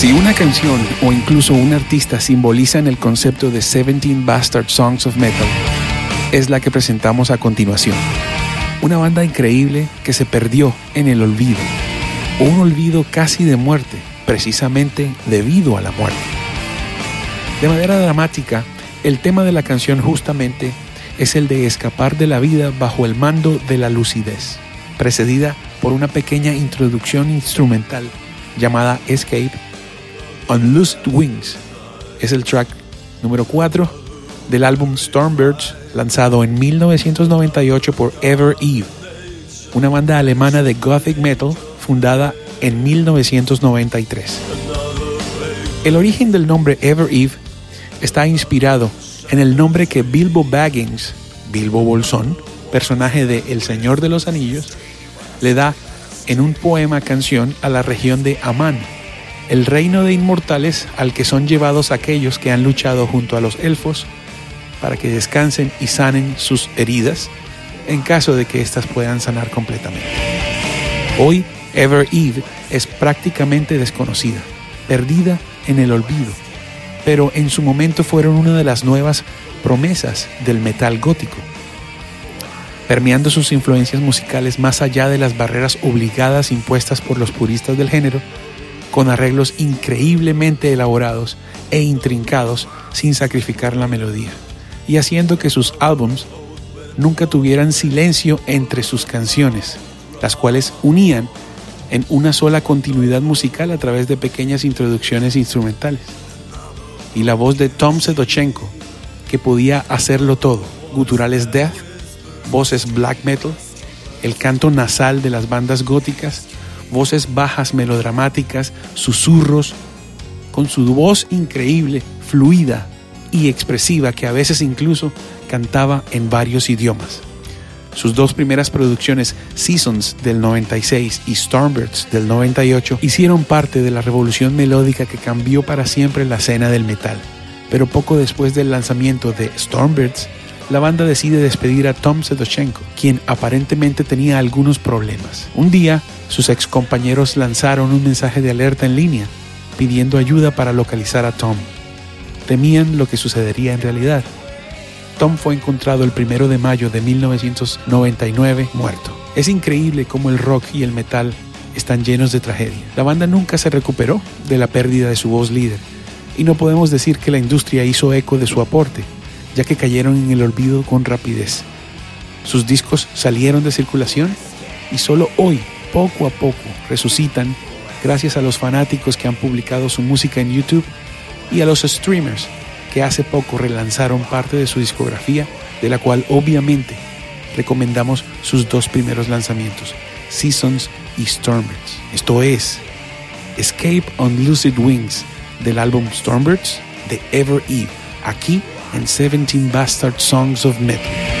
Si una canción o incluso un artista simbolizan el concepto de 17 Bastard Songs of Metal, es la que presentamos a continuación. Una banda increíble que se perdió en el olvido, un olvido casi de muerte, precisamente debido a la muerte. De manera dramática, el tema de la canción justamente es el de escapar de la vida bajo el mando de la lucidez, precedida por una pequeña introducción instrumental llamada Escape Unloosed Wings es el track número 4 del álbum Stormbirds lanzado en 1998 por Ever Eve, una banda alemana de gothic metal fundada en 1993. El origen del nombre Ever Eve está inspirado en el nombre que Bilbo Baggins, Bilbo Bolsón, personaje de El Señor de los Anillos, le da en un poema canción a la región de Amán, el reino de inmortales al que son llevados aquellos que han luchado junto a los elfos para que descansen y sanen sus heridas en caso de que éstas puedan sanar completamente. Hoy, Ever Eve es prácticamente desconocida, perdida en el olvido, pero en su momento fueron una de las nuevas promesas del metal gótico, permeando sus influencias musicales más allá de las barreras obligadas impuestas por los puristas del género, con arreglos increíblemente elaborados e intrincados sin sacrificar la melodía, y haciendo que sus álbums nunca tuvieran silencio entre sus canciones, las cuales unían en una sola continuidad musical a través de pequeñas introducciones instrumentales. Y la voz de Tom Sedochenko, que podía hacerlo todo, guturales death, voces black metal, el canto nasal de las bandas góticas, voces bajas melodramáticas, susurros, con su voz increíble, fluida y expresiva que a veces incluso cantaba en varios idiomas. Sus dos primeras producciones, Seasons del 96 y Stormbirds del 98, hicieron parte de la revolución melódica que cambió para siempre la escena del metal. Pero poco después del lanzamiento de Stormbirds, la banda decide despedir a Tom Sedochenko, quien aparentemente tenía algunos problemas. Un día, sus ex compañeros lanzaron un mensaje de alerta en línea, pidiendo ayuda para localizar a Tom. Temían lo que sucedería en realidad. Tom fue encontrado el primero de mayo de 1999 muerto. Es increíble cómo el rock y el metal están llenos de tragedia. La banda nunca se recuperó de la pérdida de su voz líder, y no podemos decir que la industria hizo eco de su aporte, ya que cayeron en el olvido con rapidez. Sus discos salieron de circulación y solo hoy, poco a poco, resucitan gracias a los fanáticos que han publicado su música en YouTube y a los streamers que hace poco relanzaron parte de su discografía, de la cual obviamente recomendamos sus dos primeros lanzamientos, Seasons y Stormbirds. Esto es Escape on Lucid Wings del álbum Stormbirds de Ever Eve, aquí en 17 Bastard Songs of Metal.